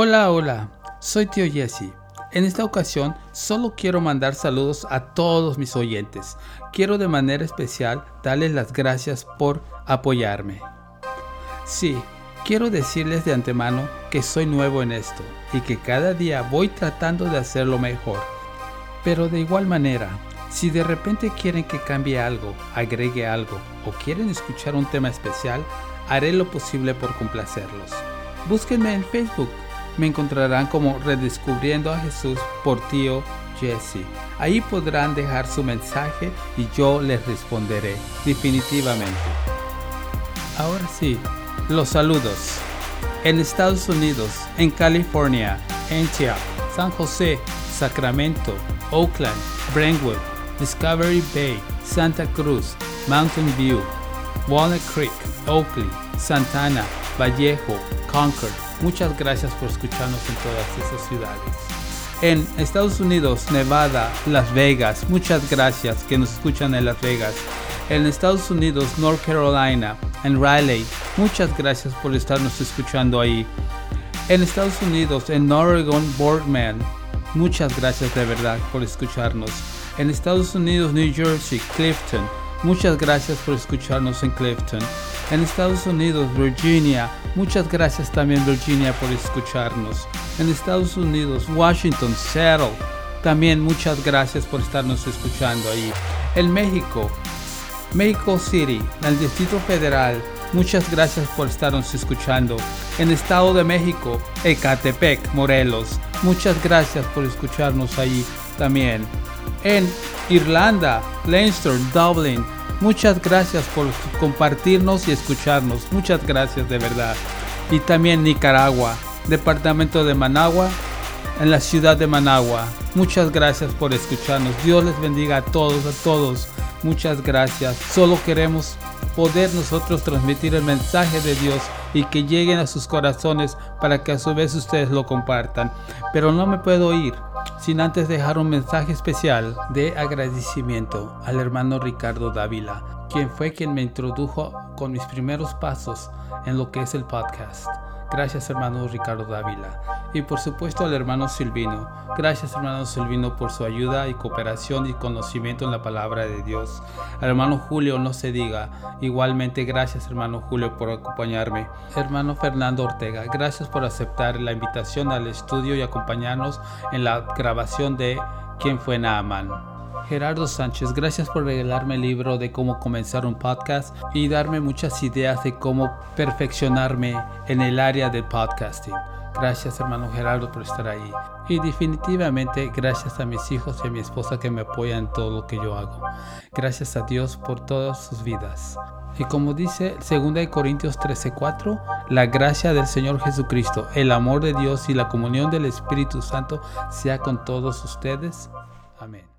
Hola, hola, soy tío Jesse. En esta ocasión solo quiero mandar saludos a todos mis oyentes. Quiero de manera especial darles las gracias por apoyarme. Sí, quiero decirles de antemano que soy nuevo en esto y que cada día voy tratando de hacerlo mejor. Pero de igual manera, si de repente quieren que cambie algo, agregue algo o quieren escuchar un tema especial, haré lo posible por complacerlos. Búsquenme en Facebook me encontrarán como Redescubriendo a Jesús por tío Jesse. Ahí podrán dejar su mensaje y yo les responderé definitivamente. Ahora sí, los saludos. En Estados Unidos, en California, Antioch, San José, Sacramento, Oakland, Brentwood, Discovery Bay, Santa Cruz, Mountain View, Walnut Creek, Oakley, Santana, Vallejo, Concord, Muchas gracias por escucharnos en todas esas ciudades. En Estados Unidos, Nevada, Las Vegas, muchas gracias que nos escuchan en Las Vegas. En Estados Unidos, North Carolina, en Raleigh, muchas gracias por estarnos escuchando ahí. En Estados Unidos, en Oregon, Boardman, muchas gracias de verdad por escucharnos. En Estados Unidos, New Jersey, Clifton, muchas gracias por escucharnos en Clifton en Estados Unidos, Virginia. Muchas gracias también Virginia por escucharnos. En Estados Unidos, Washington, Seattle. También muchas gracias por estarnos escuchando ahí. En México, México City, el Distrito Federal. Muchas gracias por estarnos escuchando. En Estado de México, Ecatepec, Morelos. Muchas gracias por escucharnos ahí también. En Irlanda, Leinster, Dublin. Muchas gracias por compartirnos y escucharnos. Muchas gracias de verdad. Y también Nicaragua, departamento de Managua, en la ciudad de Managua. Muchas gracias por escucharnos. Dios les bendiga a todos, a todos. Muchas gracias. Solo queremos poder nosotros transmitir el mensaje de Dios y que lleguen a sus corazones para que a su vez ustedes lo compartan. Pero no me puedo ir sin antes dejar un mensaje especial de agradecimiento al hermano Ricardo Dávila, quien fue quien me introdujo con mis primeros pasos en lo que es el podcast. Gracias hermano Ricardo Dávila. Y por supuesto al hermano Silvino. Gracias hermano Silvino por su ayuda y cooperación y conocimiento en la palabra de Dios. Al hermano Julio no se diga. Igualmente gracias hermano Julio por acompañarme. Hermano Fernando Ortega, gracias por aceptar la invitación al estudio y acompañarnos en la grabación de ¿Quién fue Naaman? Gerardo Sánchez, gracias por regalarme el libro de cómo comenzar un podcast y darme muchas ideas de cómo perfeccionarme en el área del podcasting. Gracias hermano Gerardo por estar ahí. Y definitivamente gracias a mis hijos y a mi esposa que me apoyan en todo lo que yo hago. Gracias a Dios por todas sus vidas. Y como dice 2 Corintios 13:4, la gracia del Señor Jesucristo, el amor de Dios y la comunión del Espíritu Santo sea con todos ustedes. Amén.